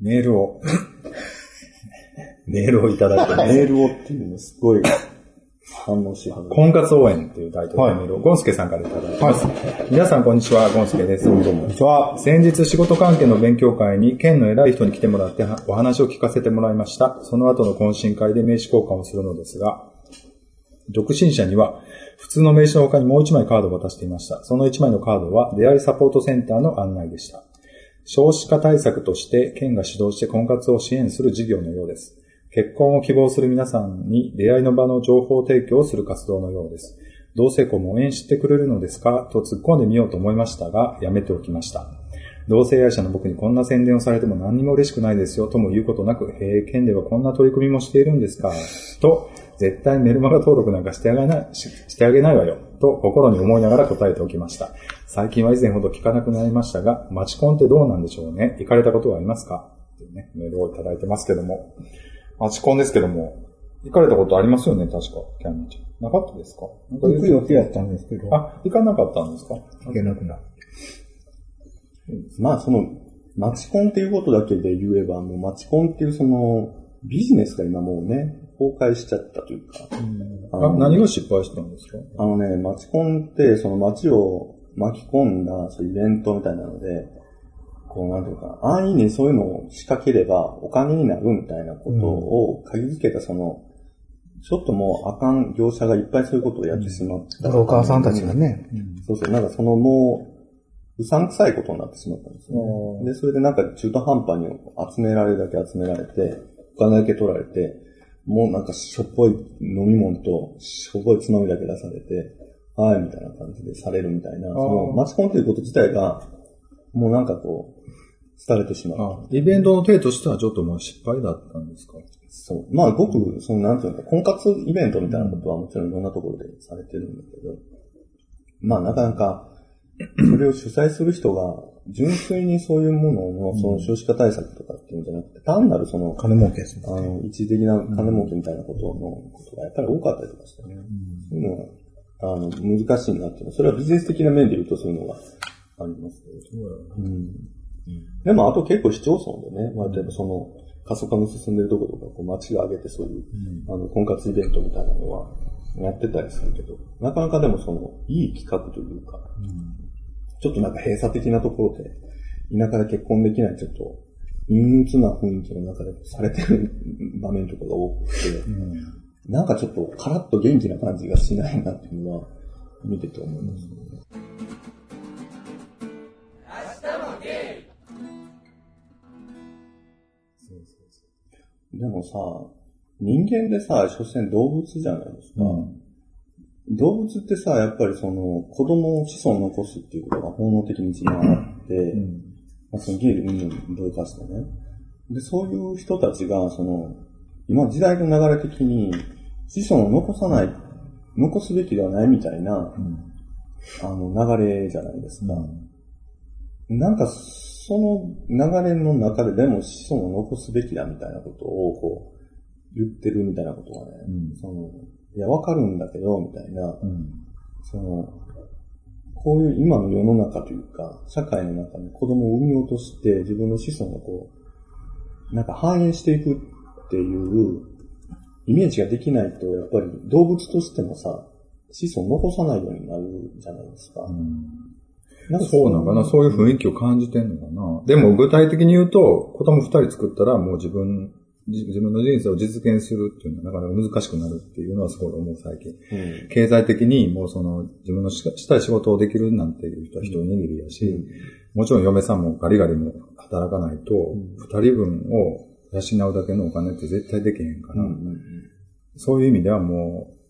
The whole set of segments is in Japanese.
メールを、メールをいただいてます。メールをっていうのすごい反応しはる。婚活応援っていうタイトルのメールを、ゴンスケさんからいただいてます。皆さんこんにちは、ゴンスケです。どうもどうも。は。先日仕事関係の勉強会に県の偉い人に来てもらってはお話を聞かせてもらいました。その後の懇親会で名刺交換をするのですが、独身者には普通の名刺の他にもう一枚カードを渡していました。その一枚のカードは出会いサポートセンターの案内でした。少子化対策として県が主導して婚活を支援する事業のようです。結婚を希望する皆さんに出会いの場の情報提供をする活動のようです。同性婚も応援してくれるのですか？と突っ込んでみようと思いましたが、やめておきました。同性愛者の僕にこんな宣伝をされても何にも嬉しくないですよとも言うことなく、へえ、県ではこんな取り組みもしているんですか？と、絶対メルマガ登録なんかしてあげない、ししてあげないわよ。と心に思いながら答えておきました。最近は以前ほど聞かなくなりましたが、マチコンってどうなんでしょうね？行かれたことはありますか？っていうね、メールをいただいてますけども。マチコンですけども、行かれたことありますよね？確か、キャンミーちゃん。なかったですか？行く予定やったんですけど、あ、行かなかったんですか？行けなくなって。まあその、マチコンっていうことだけで言えば、もうマチコンっていうその、ビジネスが今もうね、崩壊しちゃったというか。ああの何が失敗したんですか？あのね、マチコンって、その街を巻き込んだ、そうイベントみたいなので、こう、なんていうか、安易にそういうのを仕掛ければお金になるみたいなことを鍵づけた、その、ちょっともうあかん業者がいっぱいそういうことをやってしまった。ブローカーさんたちがね、そうそう、なんかそのもう、うさんくさいことになってしまったんですね。で、それでなんか中途半端に集められるだけ集められて、お金だけ取られて、もうなんかしょっぽい飲み物と、しょっぽいつまみだけ出されて、はい、みたいな感じでされるみたいな、その、マチコンということ自体が、もうなんかこう、廃れてしまう。あ、イベントの体としてはちょっともう失敗だったんですか？そう。まあ、ごく、その、なんていうのか、婚活イベントみたいなことはもちろんいろんなところでされてるんだけど、まあ、なかなか、それを主催する人が、純粋にそういうものの、その少子化対策とかっていうんじゃなくて、単なるその、金儲けですね。あの、一時的な金儲けみたいなことの、ことがやっぱり多かったりとかしてね。そういうのは、あの、難しいなっていうの。は、それはビジネス的な面で言うとそういうのがありますけど。うん。でも、あと結構市町村でね、まあ、例えばその、過疎化の進んでるところとか、こう街が上げてそういう、あの、婚活イベントみたいなのは、やってたりするけど、なかなかでもその、いい企画というか、ちょっとなんか閉鎖的なところで、田舎で結婚できないちょっと、陰鬱な雰囲気の中でされてる場面とかが多くて、なんかちょっとカラッと元気な感じがしないなっていうのは、見てて思います、でもさ、人間でさ、所詮動物じゃないですか。動物ってさ、やっぱりその、子供を子孫を残すっていうことが本能的に一番あって、まあ、そのゲイル、うんぬんどうかしてね。で、そういう人たちが、その、今時代の流れ的に、子孫を残さない、残すべきではないみたいな、あの、流れじゃないですか。なんか、その流れの中ででも子孫を残すべきだみたいなことを、こう、言ってるみたいなことがね、その、いや、わかるんだけど、みたいな、その、こういう今の世の中というか、社会の中に子供を産み落として自分の子孫がこう、なんか反映していくっていうイメージができないと、やっぱり動物としてもさ、子孫残さないようになるじゃないですか。なんかそうなのかな。そういう雰囲気を感じてんのかな。でも具体的に言うと、子供二人作ったらもう自分、自自分の人生を実現するっていうのはなかなか難しくなるっていうのはすごい思う最近。うん。経済的にもうその自分のししたい仕事をできるなんていう人は一握りやし、もちろん嫁さんもガリガリも働かないと、二人分を養うだけのお金って絶対できへんから、そういう意味ではもう、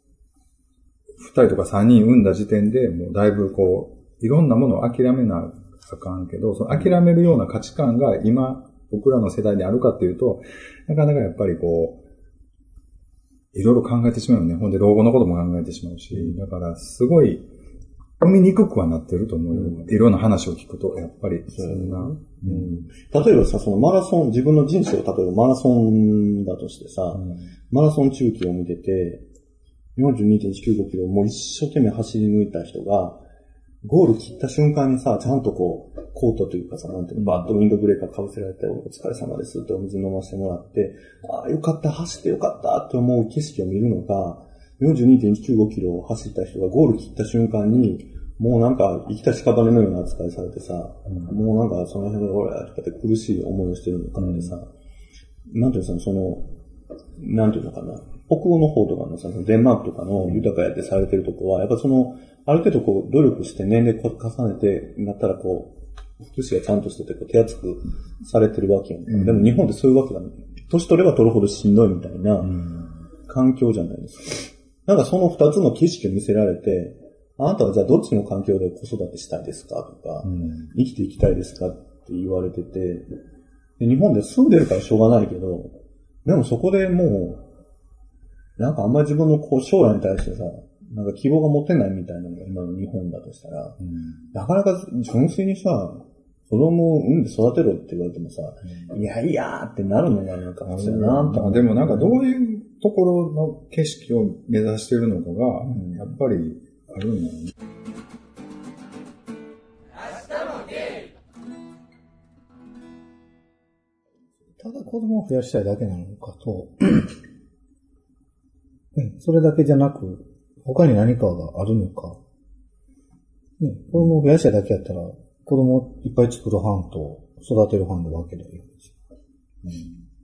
二人とか三人産んだ時点でもうだいぶこう、いろんなものを諦めなあかんけど、その諦めるような価値観が今、僕らの世代にあるかっていうと、なかなかやっぱりこう、いろいろ考えてしまうよね。ほんで老後のことも考えてしまうし、だからすごい、読みにくくはなってると思うよ。いろんな話を聞くと、やっぱり。そんな。うん。例えばさ、そのマラソン、自分の人生を例えばマラソンだとしてさ、マラソン中継を見てて、42.195キロをもう一生懸命走り抜いた人が、ゴール切った瞬間にさ、ちゃんとこう、コートというかさ、なんていうの、バッとウィンドブレーカー被せられて、お疲れ様ですってお水飲ませてもらって、ああ、よかった、走ってよかったって思う景色を見るのか、42.195キロを走った人がゴール切った瞬間に、もうなんか生きた屍のような扱いされてさ、もうなんかその辺で俺とかって苦しい思いをしてるのかってさ、なんていうの、その、なんていうのかな、北欧の方とかのさ、デンマークとかの豊かやってされてるとこは、やっぱその、ある程度こう、努力して年齢重ねて、なったらこう、福祉がちゃんとしてて、こう手厚くされてるわけやん、うんでも日本ってそういうわけだね。年取れば取るほどしんどいみたいな環境じゃないですか。なんかその二つの景色を見せられて、あなたはじゃあどっちの環境で子育てしたいですかとか、うん。生きていきたいですかって言われてて、で日本で住んでるからしょうがないけど、でもそこでもう、なんかあんまり自分のこう将来に対してさ、なんか希望が持てないみたいなのが今の日本だとしたら、なかなか純粋にさ、子供を産んで育てろって言われてもさ、いやいやーってなるのがなんか普通やなと思ってでもなんかどういうところの景色を目指してるのかが、んやっぱりあるんだよね。ただ子供を増やしたいだけなのかと、うんそれだけじゃなく、他に何かがあるのか。ね、子供を増やしたいだけやったら、子供をいっぱい作る班と育てる班で分ければいいんですよ。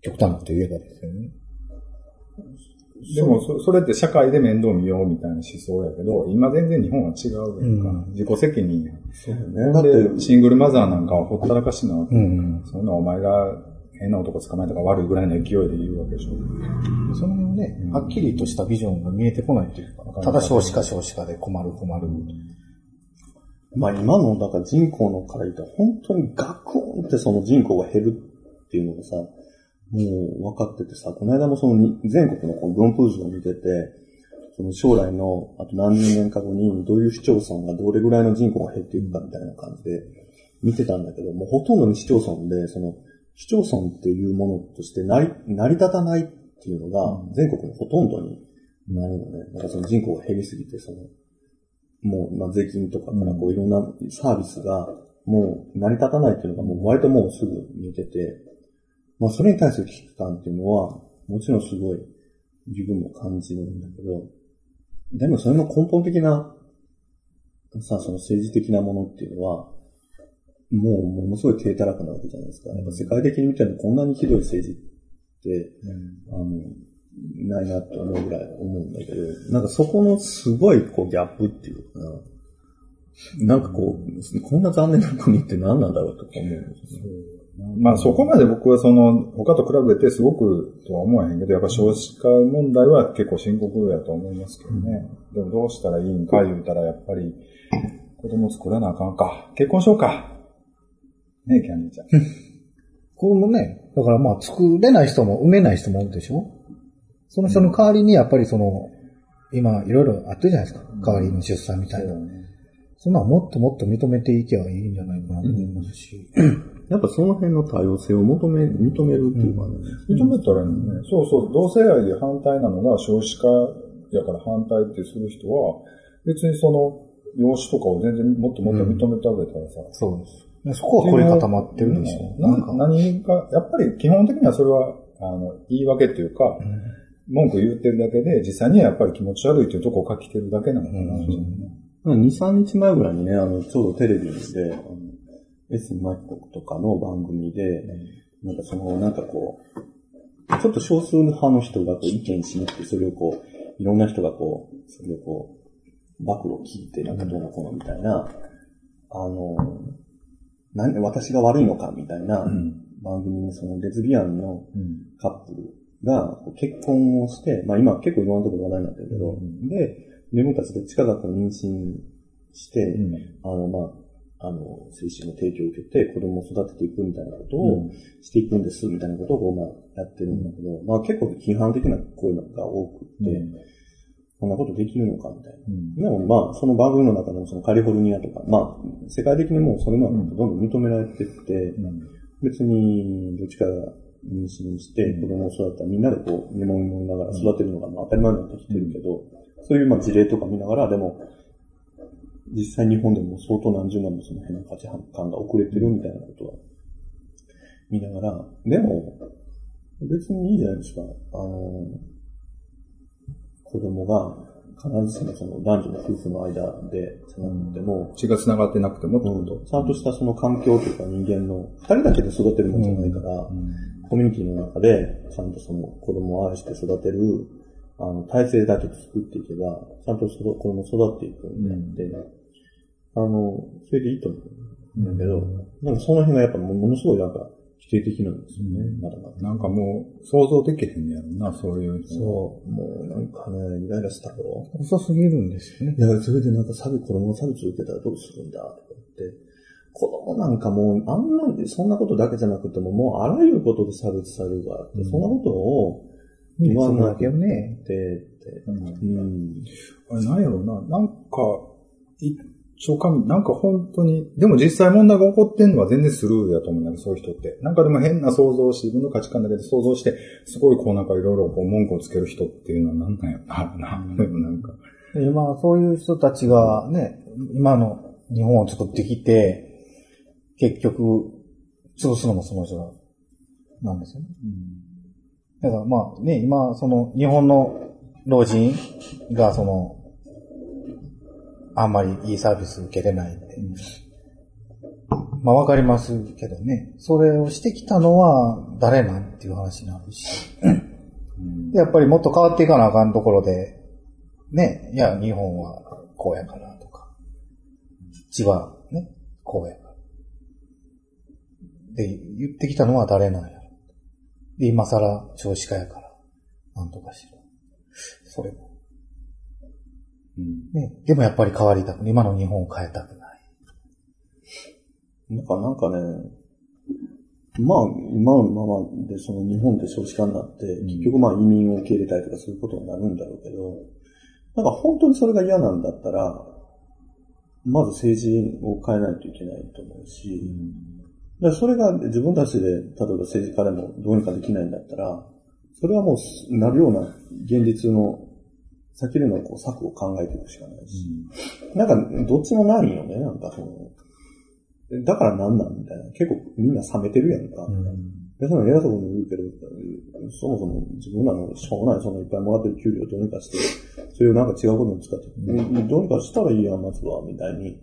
極端なこと言えばですよね。でもそ、それって社会で面倒見ようみたいな思想やけど、今全然日本は違うやんか。うん自己責任やん。そうだね。だだっ、ってて、シングルマザーなんかはほったらかしなわけ。うん、そんなお前が変な男捕まえたから悪いぐらいの勢いで言うわけでしょ。その辺はね、はっきりとしたビジョンが見えてこないというか、ただ少子化少子化で困る困る。まあ今の、だから人口のから言ったら本当にガクーンってその人口が減るっていうのがさ、もう分かっててさ、この間もそのに全国のこの分布図を見てて、その将来のあと何十年か後にどういう市町村がどれぐらいの人口が減っていくかみたいな感じで見てたんだけど、もうほとんどの市町村で、その市町村っていうものとして成り成り立たないっていうのが全国のほとんどになるのね。なんかその人口が減りすぎて、そのもう、まあ、税金とかからこういろんなサービスがもう成り立たないっていうのがもう割ともうすぐ見えてて、まあそれに対する危機感っていうのは、もちろんすごい自分も感じるんだけど、でもそれの根本的な、さ、その政治的なものっていうのは、もうものすごい低たらくなわけじゃないですか。やっぱ世界的に見てもこんなにひどい政治って、あの、ないなって思うぐらい思うんだけど、なんかそこのすごいこうギャップっていうかな、なんかこう、こんな残念な国って何なんだろうとか思うんですよね。まあそこまで僕はその、他と比べてすごくとは思わへんけど、やっぱ少子化問題は結構深刻やと思いますけどね。でもどうしたらいいんか言うたら、やっぱり子供作らなあかんか。結婚しようか。ねえ、キャンディーちゃん。子供ね、だからまあ作れない人も産めない人もいるでしょその人の代わりにやっぱりその、今いろいろあってるじゃないですか。代わりの出産みたいな。そんなのもっともっと認めていけばいいんじゃないかなと思いますし。やっぱその辺の多様性を求め、認めるっていうかね。認めたらいいのね。そうそう、同性愛で反対なのが少子化やから反対ってする人は、別にその、養子とかを全然もっともっと認めてあげたらさ、そうです。そこは凝り固まってるんですよ。ななんか。何が、やっぱり基本的にはそれは、あの、言い訳っていうか、文句言ってるだけで、実際にはやっぱり気持ち悪いっていうところを書きてるだけなのかな。うん2、3日前ぐらいにね、あの、ちょうどテレビで、あの、S マキコとかの番組で、なんかその、なんかこう、ちょっと少数派の人がこう意見しに来て、それをこう、いろんな人がこう、それをこう、暴露を聞いて、なんかどうのこうのみたいな、あの、なんで私が悪いのかみたいなうん。番組にそのレズビアンのうん。カップルが結婚をして、まあ今結構いろんなところ話題になってるけど、うんで、自分たちどっちかがこう妊娠して、うん。あの、まあ、あの、精子の提供を受けて子供を育てていくみたいなことうをしていくんです、みたいなことをこう、まあ、やってるんだけど、まあ結構批判的な声が多くって、こんなことできるのかみたいな。うん。でもまあ、その番組の中でもそのカリフォルニアとか、まあ、世界的にもうそれまでどんどん認められてって、うん。別にどっちかが妊娠して子供を育てたらみんなでこう、見守りながら育てるのがまあ当たり前になってきてるけど、そういうまあ事例とか見ながら、でも、実際日本でも相当何十年もその辺の価値観が遅れてるみたいなことは見ながら、でも、別にいいじゃないですか。あの、子供が必ずしもその男女の夫婦の間で繋がっても、血が繋がってなくてもってこと、ちゃんとしたその環境というか人間の、二人だけで育てるもんじゃないから、コミュニティの中で、ちゃんとその子供を愛して育てる、あの、体制だけ作っていけば、ちゃんと子供育っていくんであって、あの、それでいいと思うんだけど、なんかその辺がやっぱもものすごいなんか否定的なんですよね、まだまだ。なんかもう、想像できへんやろな、そういう。そう、もうなんかね、イライラしたよ。遅すぎるんですよね。いや、それでなんか差別、子供が差別を受けたらどうするんだとか言って、子供なんかもう、あんなんで、そんなことだけじゃなくても、もうあらゆることで差別されるからって、そんなことを言わなきゃね。って、って。うんうん。あれなんやろな、なんか、一応かみ、なんか本当に、でも実際問題が起こってんのは全然スルーやと思うんだけど、そういう人って。なんかでも変な想像をし、自分の価値観だけで想像して、すごいこうなんかいろいろこう文句をつける人っていうのはなんなんやろな、な、でもなんか。でまあ、そういう人たちがね、今の日本を作ってきて、結局、潰すのもその人なんですよね。だからまあね、今、その日本の老人がその、あんまりいいサービス受けれないって。まあわかりますけどね、それをしてきたのは誰なんっていう話になるし。でやっぱりもっと変わっていかなあかんところで、ね、いや、日本はこうやからとか、千葉ね、こうやから。で、言ってきたのは誰なんやろ。で、今更少子化やから、なんとかしろ。それも。ね、でもやっぱり変わりたく、今の日本を変えたくない。なんか、なんかね、まあ、今のままでその日本で少子化になって、結局まあ移民を受け入れたりとかそういうことになるんだろうけど、なんか本当にそれが嫌なんだったら、まず政治を変えないといけないと思うし、だからそれが自分たちで、例えば政治家でもどうにかできないんだったら、それはもうなるような現実の先でのこう策を考えていくしかないし、なんかどっちもないよね、なんかその、だからなんなんみたいな。結構みんな冷めてるやんか。で、その偉そうに言うけど、そもそも自分らのしょうもないそのいっぱいもらってる給料をどうにかして、それをなんか違うことに使って、うんどうにかしたらいいやん、まずは、みたいに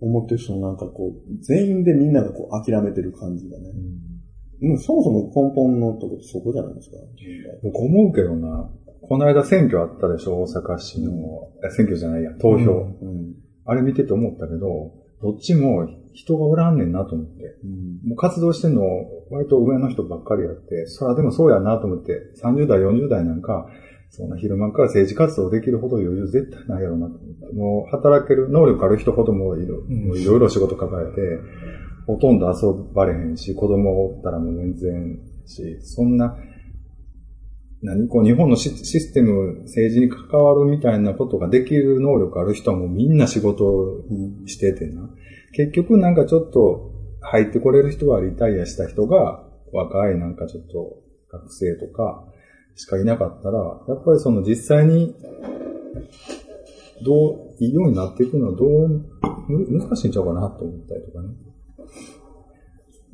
思ってる人のなんかこう、全員でみんながこう諦めてる感じがね。うん、そもそも根本のとこってそこじゃないですか。僕思うけどな、この間選挙あったでしょ、大阪市の、え選挙じゃないや、投票。うん。あれ見てて思ったけど、どっちも人がおらんねんなと思って。うん。もう活動してんの割と上の人ばっかりやって、そらでもそうやなと思って、30代、40代なんか、そんな昼間から政治活動できるほど余裕絶対ないやろなと思って。もう働ける能力ある人ほどもいろいろいろ仕事抱えて、ほとんど遊ばれへんし、子供おったらもう全然し、そんな、何こう日本のシシステム、政治に関わるみたいなことができる能力ある人はもうみんな仕事をしててな。結局なんかちょっと入ってこれる人はリタイアした人が若いなんかちょっと学生とかしかいなかったら、やっぱりその実際にどう、いいようになっていくのはどう、む難しいんちゃうかなと思ったりとかね。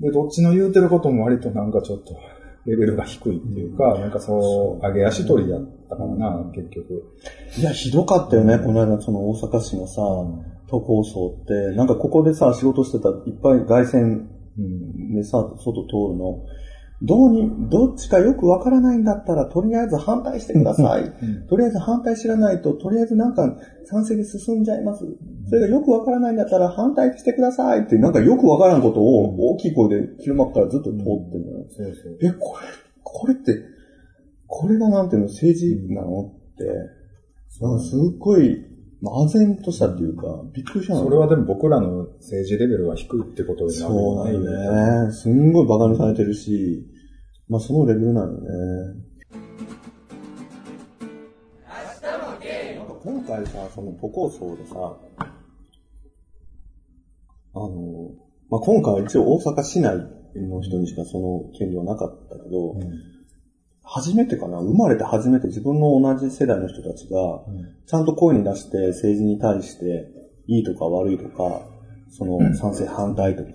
で、どっちの言うてることも割となんかちょっとレベルが低いっていうか、なんかそう、上げ足取りやったからな、結局。いや、ひどかったよね、この間、その大阪市のさ、都構想って、なんかここでさ、仕事してた、いっぱい外線うん。でさ、外通るの。どうに、どっちかよくわからないんだったら、とりあえず反対してください。とりあえず反対知らないと、とりあえずなんか賛成で進んじゃいます。それがよくわからないんだったら反対してください。って、なんかよくわからんことを大きい声で昼間からずっと通ってるのよ。え、これ、これって、これがなんていうの、政治なの？って、なんかすっごい、唖然としたっていうか、びっくりしたのそれはでも僕らの政治レベルは低いってことになるそうだよね。すんごい馬鹿にされてるし、まあそのレベルなのよね。今回さ、その都構想でさ、あの、まあ今回は一応大阪市内の人にしかその権利はなかったけど、初めてかな？生まれて初めて自分の同じ世代の人たちが、ちゃんと声に出して政治に対して、いいとか悪いとか、その賛成反対とか、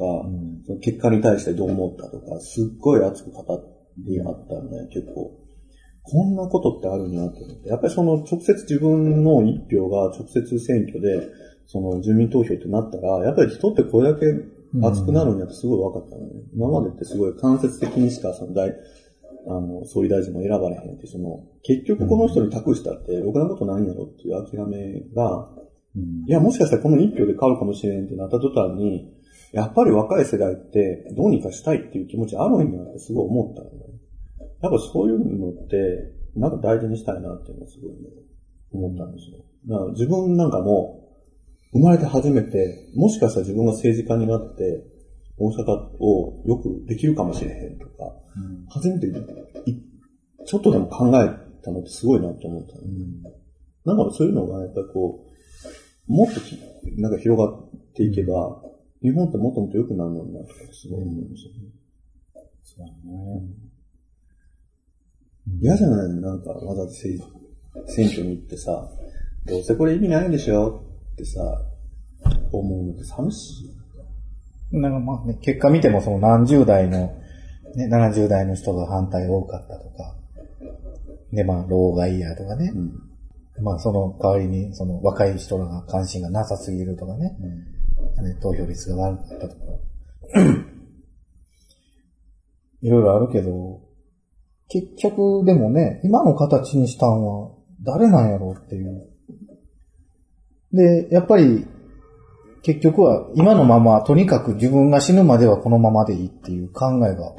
その結果に対してどう思ったとか、すっごい熱く語ってあったんで、結構。こんなことってあるんだって思って。やっぱりその直接自分の一票が直接選挙で、その住民投票ってなったら、やっぱり人ってこれだけ熱くなるんやってすごい分かったのね。今までってすごい間接的にしかその大、あの、総理大臣も選ばれへんって、その、結局この人に託したって、ろくなことないんやろっていう諦めが、いや、もしかしたらこの一票で変わるかもしれんってなった途端に、やっぱり若い世代ってどうにかしたいっていう気持ちあるんやってすごい思ったのね。やっぱそういうのって、なんか大事にしたいなっていうのをすごい、ね、思ったんですよ。だから自分なんかも、生まれて初めて、もしかしたら自分が政治家になって、大阪をよくできるかもしれへんとか、うん、初めてちょっとでも考えたのってすごいなと思った、うん、なんかそういうのがやっぱりこう、もっとなんか広がっていけば、日本ってもっともっと良くなるのになとかすごい思いましたね。そうだね。嫌じゃないのなんかわざわざ選挙に行ってさ、どうせこれ意味ないんでしょってさ、思うのって寂しい。なんかまあね、結果見てもその何十代の、ね、70代の人が反対多かったとか、でまあ、老害やとかね、うん、まあその代わりにその若い人らが関心がなさすぎるとかね、うん、投票率が悪かったとか、いろいろあるけど、結局でもね、今の形にしたんは誰なんやろうっていう。で、やっぱり結局は今のまま、とにかく自分が死ぬまではこのままでいいっていう考えが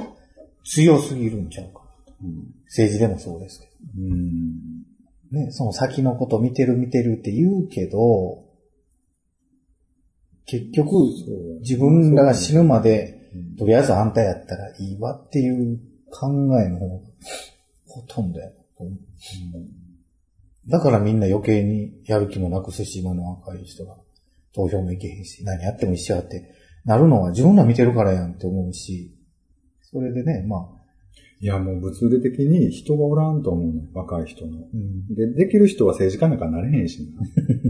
強すぎるんちゃうか。うん、政治でもそうですけど。うん、ね、その先のこと見てる見てるって言うけど、結局、自分らが死ぬまで、とりあえずあんたやったらいいわっていう考えの方がほとんどや、うん。だからみんな余計にやる気もなくすし、今の若い人が。投票もいけへんし、何やっても一緒やってなるのは自分ら見てるからやんって思うし、それでね、まあ。いや、もう物理的に人がおらんと思うね、若い人の。うん、で、できる人は政治家なんかなれへんしな。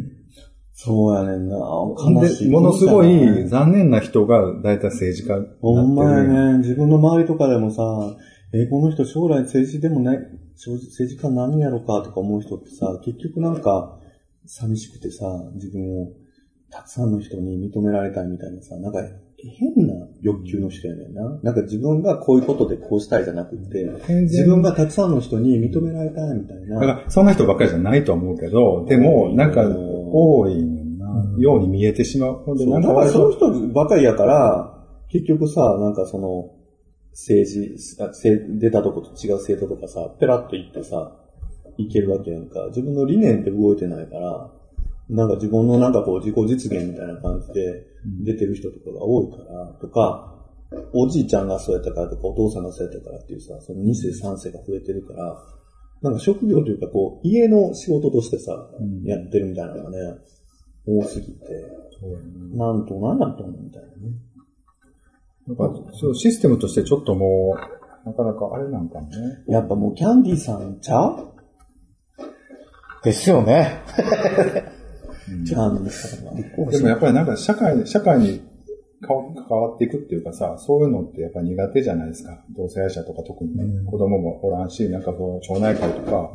そうやねんな。悲しい。ものすごい残念な人が大体政治家ほんまやね。自分の周りとかでもさ、え、この人将来政治でもない、政治家なんやろかとか思う人ってさ、結局なんか寂しくてさ、自分をたくさんの人に認められたいみたいなさ、なんか変な欲求の人やねんな。なんか自分がこういうことでこうしたいじゃなくて、自分がたくさんの人に認められたいみたいな。だからそんな人ばっかりじゃないと思うけど、でも、なんか多いねんな、ように見えてしまう。ほんで、なんかそういう人ばかりやから、結局さ、なんかその、政治、出たとこと違う政党とかさ、ペラッと言ってさ、いけるわけやんか。自分の理念って動いてないから、なんか自分のなんかこう自己実現みたいな感じで出てる人とかが多いから、とか、おじいちゃんがそうやったからとか、お父さんがそうやったからっていうさ、その2世3世が増えてるから、なんか職業というかこう、家の仕事としてさ、うん、やってるみたいなのがね、多すぎて、うん、なんとなんだと思うみたいなね。なんか、そうシステムとしてちょっともう、なかなかあれなんかもね。やっぱもうキャンディーさんちゃう？ですよね。違うん。ですかでもやっぱりなんか社会、社会に関わっていくっていうかさ、そういうのってやっぱ苦手じゃないですか。同性愛者とか特にね、うん、子供もおらんし、なんかこう、町内会とか。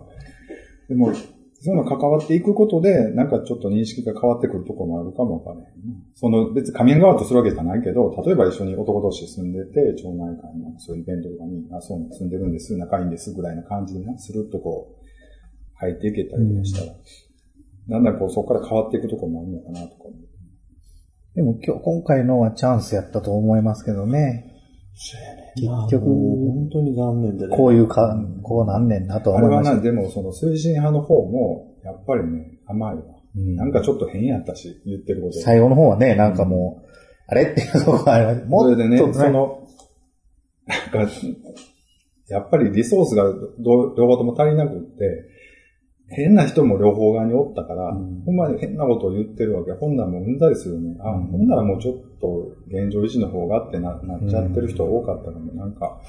でも、そういうの関わっていくことで、なんかちょっと認識が変わってくるところもあるかもわからない、その別に仮面側とするわけじゃないけど、例えば一緒に男同士住んでて、町内会のそういうイベントとかに、あ、そう住んでるんです、仲いいんですぐらいな感じでね、スルッとこう、入っていけたりとかしたら、うんだんだんこうそこから変わっていくところもあるのかなとか。でも今日、今回のはチャンスやったと思いますけどね。そうやね。結局、本当に残念でね。こういうか、こうなんねんなと思いました。あれはな、でもその推進派の方も、やっぱりね、甘いわ。うん、なんかちょっと変やったし、言ってること。最後の方はね、なんかもう、あれっていうとこがあります。もそれでね、その、なんか、やっぱりリソースが両方とも足りなくって、変な人も両方側におったから、うん、ほんまに変なことを言ってるわけ。ほんならもううんざりするね。あ、うん、ほんならもうちょっと現状維持の方がってななっちゃってる人多かったから、なんか。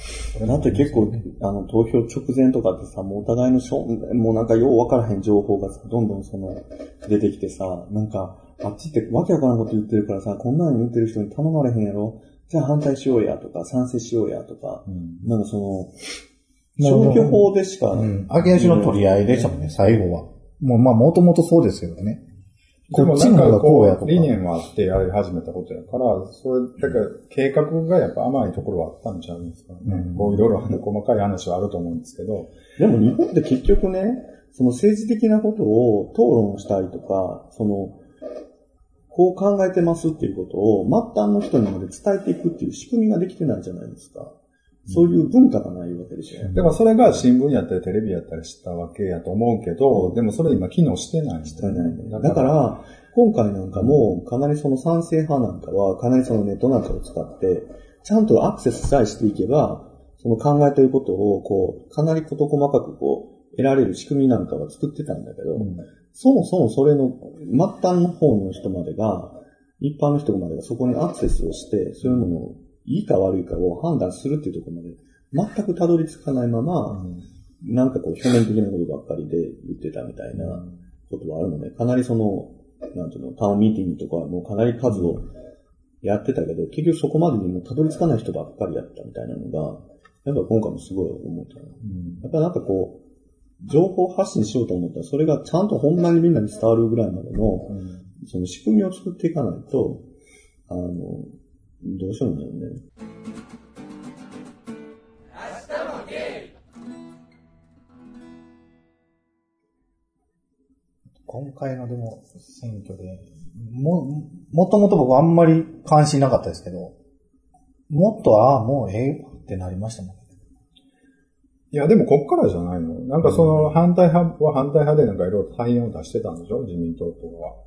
だって結構、あの、投票直前とかってさ、もうお互いのしょ、もうなんかようわからへん情報がさ、どんどんその、出てきてさ、なんか、あっちってわけわからんこと言ってるからさ、こんなの言ってる人に頼まれへんやろじゃあ反対しようやとか、賛成しようやとか、うんなんかその、消去法でしか、うん。揚げ足の取り合いでしたもんね、最後は。もう、まあ、もともとそうですよね。こっちの方がこうやとか。理念はあってやり始めたことやから、それ、だから計画がやっぱ甘いところはあったんちゃうんですかね。うんこういろいろ細かい話はあると思うんですけど、でも日本って結局ね、その政治的なことを討論したりとか、その、こう考えてますっていうことを末端の人にまで伝えていくっていう仕組みができてないじゃないですか。そういう文化がないわけでしょ。だからそれが新聞やったりテレビやったりしたわけやと思うけど、でもそれ今機能してない。してだから、今回なんかも、かなりその賛成派なんかは、かなりそのネットなんかを使って、ちゃんとアクセスさえしていけば、その考えていることを、こう、かなり事細かくこう、得られる仕組みなんかは作ってたんだけど、うん。そもそもそれの末端の方の人までが、一般の人までがそこにアクセスをして、そういうものをいいか悪いかを判断するっていうところまで、全くたどり着かないまま、なんかこう表面的なことばっかりで言ってたみたいなことはあるので、かなりその、なんていうの、タウンミーティングとかもかなり数をやってたけど、結局そこまでにもたどり着かない人ばっかりやったみたいなのが、やっぱ今回もすごい思ったな。う。ん。やっぱなんかこう、情報発信しようと思ったら、それがちゃんとほんまにみんなに伝わるぐらいまでの、その仕組みを作っていかないと、あの、どうしようもないよね。今回のでも選挙で、も、もともと僕あんまり関心なかったですけど、もっと、ああ、もうええわってなりましたもんね。いや、でもこっからじゃないのなんかその反対派は反対派でなんかいろいろ対応を出してたんでしょ？自民党とかは。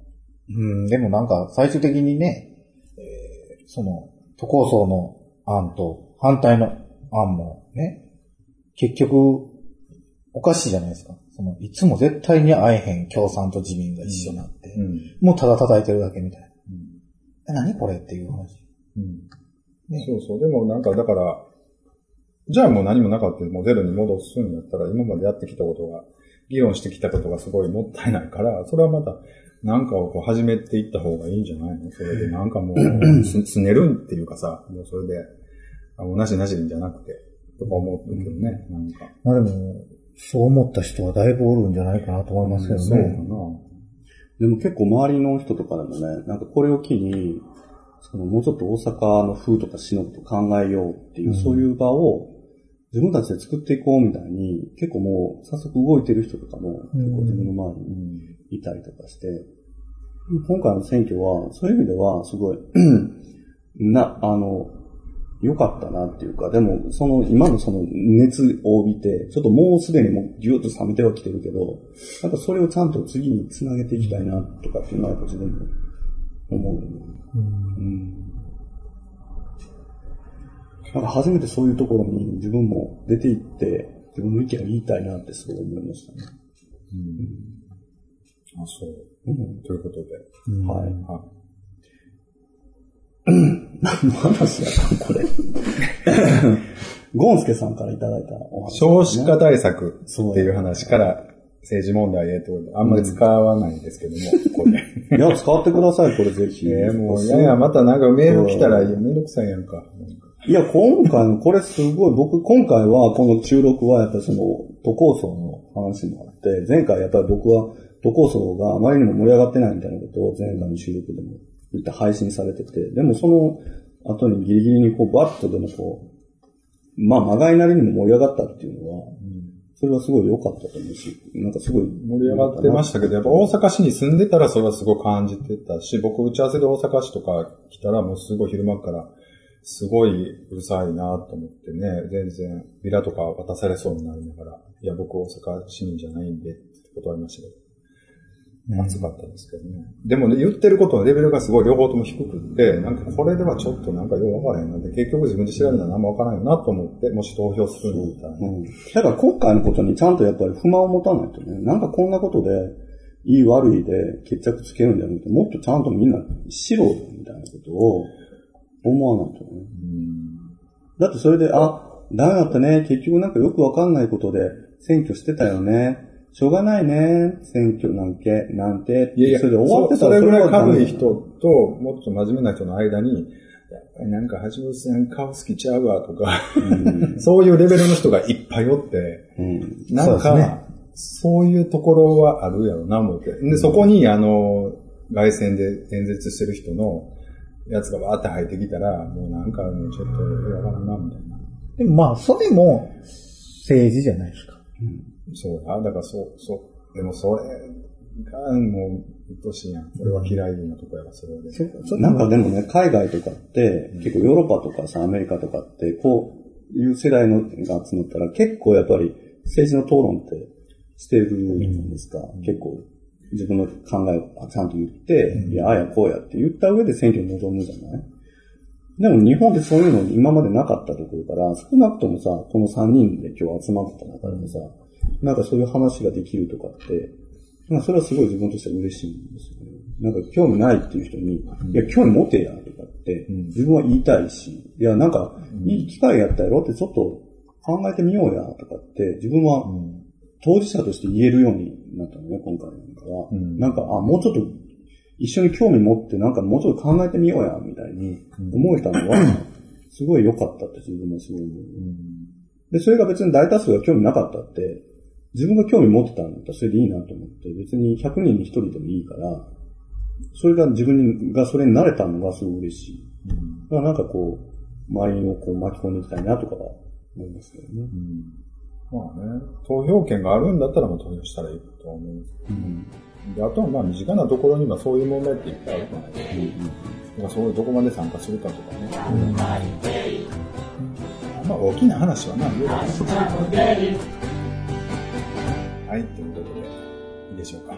うん、でもなんか最終的にね、えーその、都構想の案と反対の案もね、結局、おかしいじゃないですか。その、いつも絶対に会えへん共産と自民が一緒になって、うん。もうただ叩いてるだけみたいな。え、何これっていう話。うんねそうそう。でもなんかだから、じゃあもう何もなかったもうゼロに戻すんやったら、今までやってきたことが、議論してきたことがすごいもったいないから、それはまた、なんかをこう始めていった方がいいんじゃないの？それでなんかもう、す、すねるっていうかさ、もうそれで、あ、もうなしなしじゃなくて、とか思うけどね、なんか。まあでも、そう思った人はだいぶおるんじゃないかなと思いますけどそうかな。ね。でも結構周りの人とかでもね、なんかこれを機に、そのもうちょっと大阪の風とか死のこと考えようっていう、うんそういう場を自分たちで作っていこうみたいに、結構もう早速動いてる人とかもうん結構自分の周りにいたりとかして、今回の選挙は、そういう意味ではすごい、な、あの、良かったなっていうか、でも、その、今のその熱を帯びて、ちょっともうすでにもうぎゅっと冷めてはきてるけど、なんかそれをちゃんと次につなげていきたいなとかっていうのは自分も思う。うん。なんか初めてそういうところに自分も出て行って、自分の意見を言いたいなってすごい思いましたね。あ、そう。うん。ということで。うんはい。は何の話やったのこれ？ゴンスケさんからいただいたお話、少子化対策っていう話から政治問題へと、あんまり使わないんですけども、これ。いや、使ってください、これぜひ。えーもう、いやいや、またなんかメール来たら、いやめんどくさいやんか。いや、今回の、これすごい、僕、今回は、この収録は、やっぱその、都構想の話もあって、前回やっぱり僕は、都構想があまりにも盛り上がってないみたいなことを前回の収録でも言って配信されてて、でもその後にギリギリにこう、バッとでもこう、まあ、まがいなりにも盛り上がったっていうのは、それはすごい良かったと思うし、なんかすごい盛り上がってましたけど、やっぱ大阪市に住んでたらそれはすごい感じてたし、僕打ち合わせで大阪市とか来たらもうすごい昼間から、すごいうるさいなと思ってね、全然ビラとか渡されそうになりながら、いや僕大阪市民じゃないんでって断りましたけど。暑かったですけどね。でもね、言ってることのレベルがすごい両方とも低くって、なんかこれではちょっとなんかよくわからへんなんで、結局自分で調べたら何もわからんよなと思って、もし投票するんだったらね。うん。だから今回のことにちゃんとやっぱり不満を持たないとね、なんかこんなことで、いい悪いで決着つけるんじゃなくて、もっとちゃんとみんな素人みたいなことを思わないとね。だってそれで、あ、ダメだったね、結局なんかよくわかんないことで選挙してたよね。しょうがないね、選挙なんけ、なんて、いやいや、それで終わってたらそれぐらい軽い人と、もっと真面目な人の間に、やっぱりなんか橋本さん顔好きちゃうわとか、そういうレベルの人がいっぱいおって、うん。なんそうですねか、そういうところはあるやろな、思って。で、そこに、あの、外線で演説してる人のやつがわーって入ってきたら、もうなんかね、ちょっと、わからんな、みたいな。でもまあ、それも政治じゃないですか。そうや、だからそう、そう、でもそれが、もう、うっしいやん。俺は嫌いなとこやわ、それはね。そそれなんかでもね、海外とかって、結構ヨーロッパとかさ、アメリカとかって、こういう世代のが集まったら、結構やっぱり政治の討論ってしてるじゃないですか。結構自分の考えをちゃんと言って、いや、ああやこうやって言った上で選挙に臨むじゃない？でも日本でそういうの今までなかったところから、少なくともさ、この3人で今日集まった中でさ、なんかそういう話ができるとかって、まあそれはすごい自分としては嬉しいんですよね。なんか興味ないっていう人に、いや、興味持てや、とかって、自分は言いたいし、いや、なんか、いい機会やったやろってちょっと考えてみようや、とかって、自分は当事者として言えるようになったのね、今回なんかは。んなんか、あ、もうちょっと一緒に興味持って、なんかもうちょっと考えてみようや、みたいに思えたのは、すごい良かったって自分もすごい思う。で、それが別に大多数が興味なかったって、自分が興味持ってたんだったらそれでいいなと思って、別に100人に1人でもいいから、それが自分がそれに慣れたのがすごい嬉しい。だからなんかこう、周りをこう巻き込んでいきたいなとかは思いますけどね。まあね、投票権があるんだったらもう投票したらいいと思う。うん。であとはまあ身近なところにはそういう問題っていっぱいあるじゃないですか。だからそういうどこまで参加するかとかね。まあ大きな話はな、言うからはい、ということで、いいでしょうか。